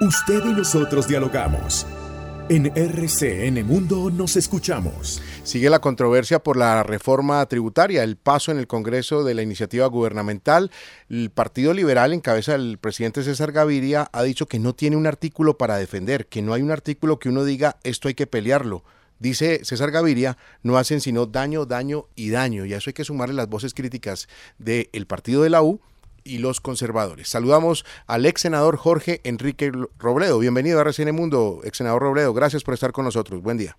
Usted y nosotros dialogamos. En RCN Mundo nos escuchamos. Sigue la controversia por la reforma tributaria, el paso en el Congreso de la iniciativa gubernamental. El Partido Liberal, en cabeza del presidente César Gaviria, ha dicho que no tiene un artículo para defender, que no hay un artículo que uno diga esto hay que pelearlo. Dice César Gaviria, no hacen sino daño, daño y daño. Y a eso hay que sumarle las voces críticas del partido de la U y los conservadores. Saludamos al ex senador Jorge Enrique Robledo. Bienvenido a RCN Mundo, ex senador Robledo. Gracias por estar con nosotros. Buen día.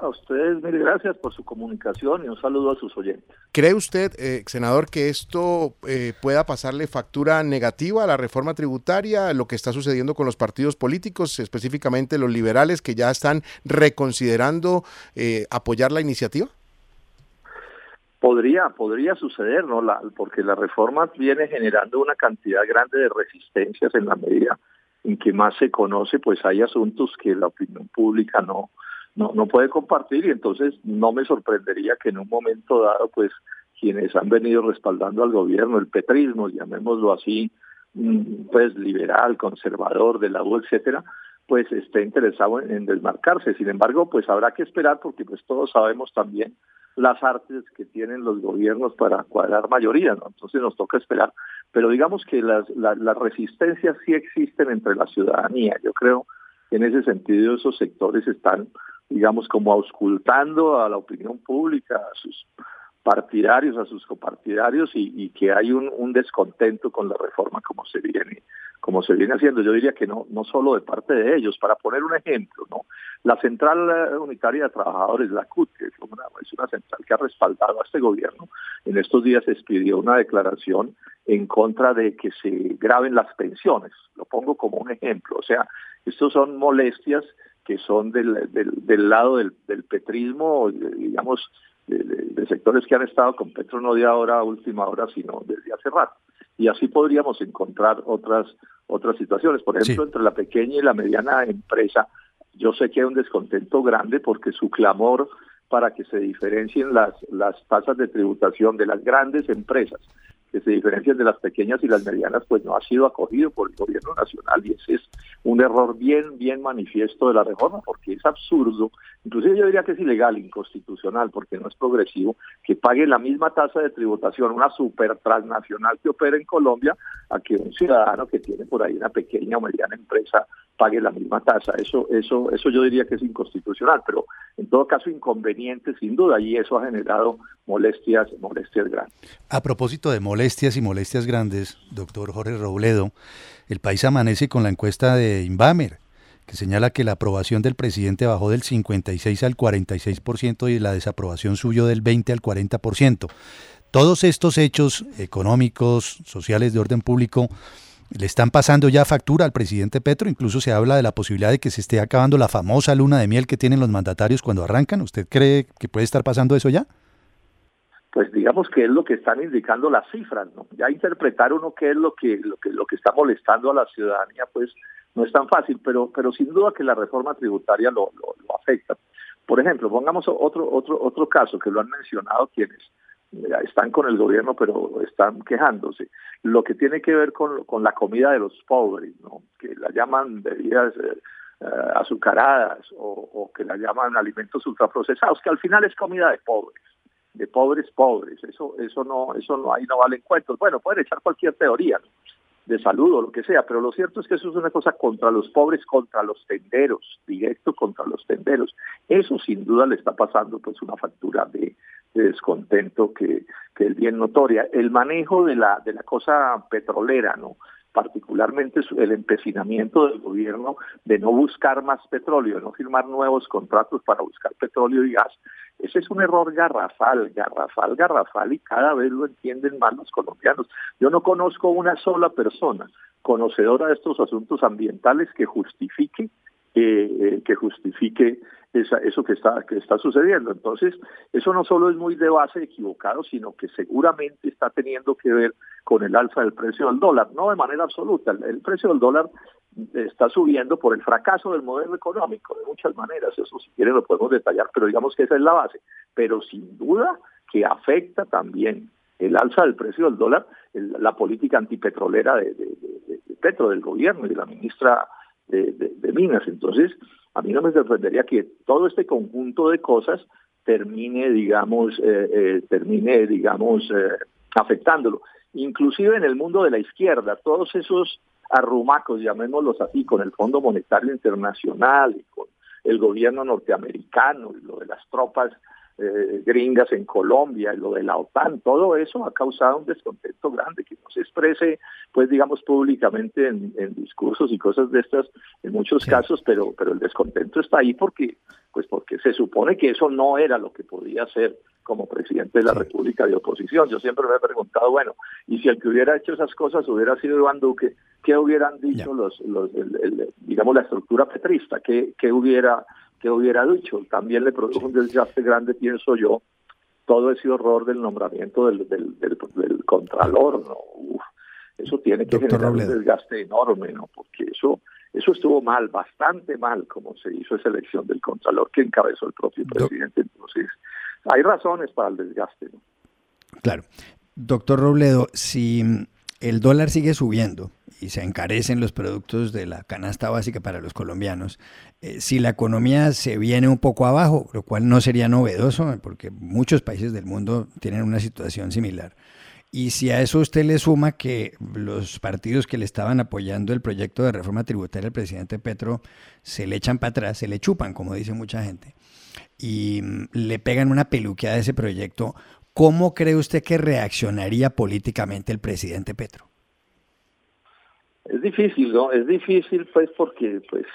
A ustedes, mil gracias por su comunicación y un saludo a sus oyentes. ¿Cree usted, eh, senador, que esto eh, pueda pasarle factura negativa a la reforma tributaria, lo que está sucediendo con los partidos políticos, específicamente los liberales que ya están reconsiderando eh, apoyar la iniciativa? Podría, podría suceder, ¿no? La, porque la reforma viene generando una cantidad grande de resistencias en la medida en que más se conoce, pues hay asuntos que la opinión pública no, no, no puede compartir y entonces no me sorprendería que en un momento dado, pues quienes han venido respaldando al gobierno, el petrismo, llamémoslo así, mm, pues liberal, conservador, de la U, etcétera, pues esté interesado en, en desmarcarse. Sin embargo, pues habrá que esperar porque pues todos sabemos también las artes que tienen los gobiernos para cuadrar mayoría, ¿no? Entonces nos toca esperar. Pero digamos que las, las, resistencias sí existen entre la ciudadanía. Yo creo que en ese sentido esos sectores están, digamos, como auscultando a la opinión pública, a sus partidarios, a sus copartidarios y, que hay un, descontento con la reforma como se viene como se viene haciendo. Yo diría que no no solo de parte de ellos. Para poner un ejemplo, no la Central Unitaria de Trabajadores, la CUT, es una, es una central que ha respaldado a este gobierno, en estos días expidió una declaración en contra de que se graben las pensiones. Lo pongo como un ejemplo. O sea, estos son molestias que son del, del, lado del, del petrismo, digamos, de, sectores que han estado con Petro no de ahora a última hora, sino desde hace rato. Y así podríamos encontrar otras otras situaciones. Por ejemplo, entre la pequeña y la mediana empresa, yo sé que hay un descontento grande porque su clamor para que se diferencien las, las tasas de tributación de las grandes empresas que se diferencian de las pequeñas y las medianas, pues no ha sido acogido por el gobierno nacional y ese es un error bien, bien manifiesto de la reforma, porque es absurdo, inclusive yo diría que es ilegal, inconstitucional, porque no es progresivo, que pague la misma tasa de tributación una super transnacional que opera en Colombia a que un ciudadano que tiene por ahí una pequeña o mediana empresa pague la misma tasa. Eso, eso, eso yo diría que es inconstitucional, pero en todo caso inconveniente sin duda, y eso ha generado molestias, molestias grandes. A propósito de molestias y molestias grandes, doctor Jorge Robledo, el país amanece con la encuesta de Inbamer, que señala que la aprobación del presidente bajó del 56 al 46% y la desaprobación subió del 20 al 40%. Todos estos hechos económicos, sociales de orden público, le están pasando ya factura al presidente Petro, incluso se habla de la posibilidad de que se esté acabando la famosa luna de miel que tienen los mandatarios cuando arrancan. ¿Usted cree que puede estar pasando eso ya? Pues digamos que es lo que están indicando las cifras, ¿no? Ya interpretar uno qué es lo que lo que lo que está molestando a la ciudadanía, pues no es tan fácil, pero pero sin duda que la reforma tributaria lo, lo afecta. Por ejemplo, pongamos otro otro otro caso que lo han mencionado quienes están con el gobierno, pero están quejándose. Lo que tiene que ver con, con la comida de los pobres, ¿no? que la llaman bebidas eh, eh, azucaradas o, que la llaman alimentos ultraprocesados, que al final es comida de pobres, de pobres pobres. Eso eso no eso no ahí no vale cuentos. Bueno, pueden echar cualquier teoría, de salud o lo que sea, pero lo cierto es que eso es una cosa contra los pobres, contra los tenderos, directo contra los tenderos. Eso sin duda le está pasando pues una factura de, descontento que, que es bien notoria. El manejo de la, de la cosa petrolera, ¿no? particularmente el empecinamiento del gobierno de no buscar más petróleo, de no firmar nuevos contratos para buscar petróleo y gas. Ese es un error garrafal, garrafal, garrafal y cada vez lo entienden más los colombianos. Yo no conozco una sola persona conocedora de estos asuntos ambientales que justifique eh, eh, que justifique eso que que está sucediendo. Entonces, eso no solo es muy de base equivocado, sino que seguramente está teniendo que ver con el alza del precio del dólar, no de manera absoluta. El, precio del dólar está subiendo por el fracaso del modelo económico, de muchas maneras, eso si quieren lo podemos detallar, pero digamos que esa es la base. Pero sin duda que afecta también el alza del precio del dólar, la política antipetrolera de, Petro, del gobierno y de la ministra de, Minas. Entonces, a mí no me sorprendería que todo este conjunto de cosas termine, digamos, eh, eh, termine, digamos, eh, afectándolo. Inclusive en el mundo de la izquierda, todos esos arrumacos, llamémoslos así, con el Fondo Monetario Internacional y con el gobierno norteamericano y lo de las tropas eh, gringas en Colombia y lo de la OTAN, todo eso ha causado un descontento grande que no se exprese, pues digamos, públicamente en, discursos y cosas de estas en muchos casos, pero, pero el descontento está ahí porque, pues porque se supone que eso no era lo que podía ser como presidente de la República de oposición. Yo siempre me he preguntado, bueno, y si el que hubiera hecho esas cosas hubiera sido Iván Duque, ¿qué hubieran dicho los, los digamos, la estructura petrista? ¿Qué, qué hubiera que hubiera dicho. También le produjo un desgaste grande, pienso yo, todo ese horror del nombramiento del, del, del, contralor, ¿no? eso tiene que generar un desgaste enorme, ¿no? Porque eso, eso estuvo mal, bastante mal, como se hizo esa elección del contralor que encabezó el propio presidente. Entonces, hay razones para el desgaste. Claro. Doctor Robledo, si el dólar sigue subiendo y se encarecen los productos de la canasta básica para los colombianos, eh, si la economía se viene un poco abajo, lo cual no sería novedoso porque muchos países del mundo tienen una situación similar. Y si a eso usted le suma que los partidos que le estaban apoyando el proyecto de reforma tributaria al presidente Petro se le echan para atrás, se le chupan, como dice mucha gente, y mm, le pegan una peluqueada a ese proyecto, ¿cómo cree usted que reaccionaría políticamente el presidente Petro? Es difícil, ¿no? Es difícil, pues, porque pues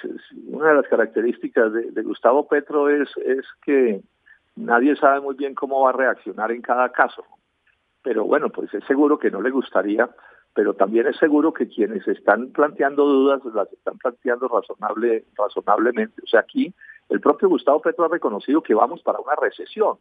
una de las características de, Gustavo Petro es, es que nadie sabe muy bien cómo va a reaccionar en cada caso. Pero bueno, pues es seguro que no le gustaría, pero también es seguro que quienes están planteando dudas las están planteando razonable, razonablemente. O sea, aquí el propio Gustavo Petro ha reconocido que vamos para una recesión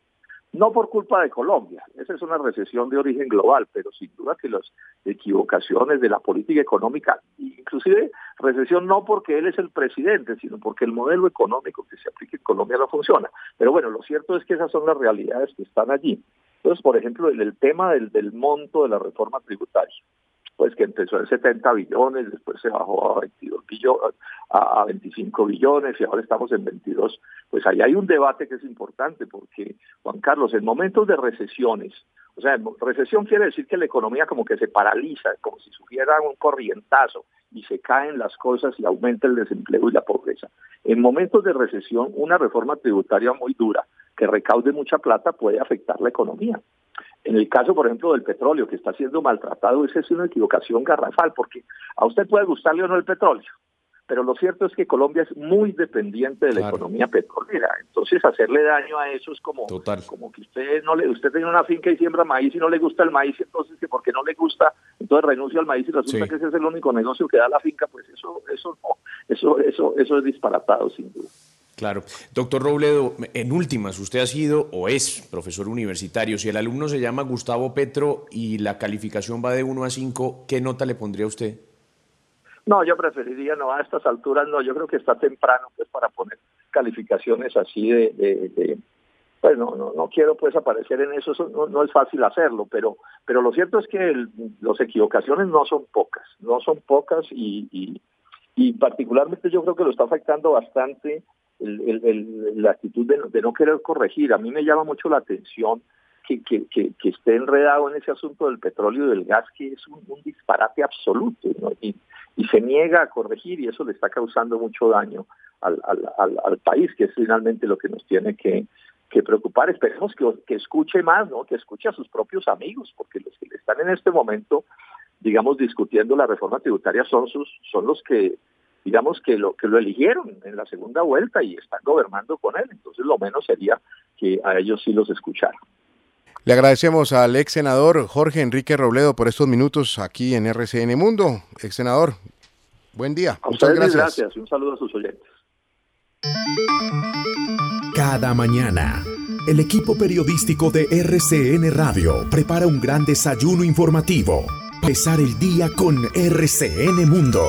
no por culpa de Colombia, esa es una recesión de origen global, pero sin duda que las equivocaciones de la política económica, inclusive recesión no porque él es el presidente, sino porque el modelo económico que se aplica en Colombia no funciona. Pero bueno, lo cierto es que esas son las realidades que están allí. Entonces, por ejemplo, el, tema del monto de la reforma tributaria pues que empezó en 70 billones, después se bajó a 22 billones, a, 25 billones y ahora estamos en 22. Pues ahí hay un debate que es importante porque, Juan Carlos, en momentos de recesiones, o sea, recesión quiere decir que la economía como que se paraliza, como si sufriera un corrientazo y se caen las cosas y aumenta el desempleo y la pobreza. En momentos de recesión, una reforma tributaria muy dura que recaude mucha plata puede afectar la economía. En el caso, por ejemplo, del petróleo que está siendo maltratado, esa es una equivocación garrafal, porque a usted puede gustarle o no el petróleo, pero lo cierto es que Colombia es muy dependiente de la economía petrolera. Entonces, hacerle daño a eso es como, como que usted no le, usted tiene una finca y siembra maíz y no le gusta el maíz, entonces que porque no le gusta, entonces renuncia al maíz y resulta que ese es el único negocio que da la finca, pues eso, eso no, eso, eso, eso es disparatado sin duda. Claro. Doctor Robledo, en últimas, usted ha sido o es profesor universitario. Si el alumno se llama Gustavo Petro y la calificación va de 1 a 5, ¿qué nota le pondría usted? No, yo preferiría no a estas alturas, no, yo creo que está temprano pues para poner calificaciones así de, de, pues no, no, no, quiero pues aparecer en eso, no, es fácil hacerlo, pero, pero lo cierto es que las equivocaciones no son pocas, no son pocas y, y, y particularmente yo creo que lo está afectando bastante el, la actitud de, no querer corregir. A mí me llama mucho la atención que, esté enredado en ese asunto del petróleo y del gas, que es un, disparate absoluto, y, y, se niega a corregir y eso le está causando mucho daño al, país, que es finalmente lo que nos tiene que, que preocupar. Esperemos que, que escuche más, ¿no? que escuche a sus propios amigos, porque los que están en este momento, digamos, discutiendo la reforma tributaria son, sus, son los que digamos que lo que lo eligieron en la segunda vuelta y están gobernando con él. Entonces lo menos sería que a ellos sí los escucharan. Le agradecemos al ex senador Jorge Enrique Robledo por estos minutos aquí en RCN Mundo. Ex senador, buen día. Muchas gracias. gracias. Un saludo a sus oyentes. Cada mañana, el equipo periodístico de RCN Radio prepara un gran desayuno informativo. Empezar el día con RCN Mundo.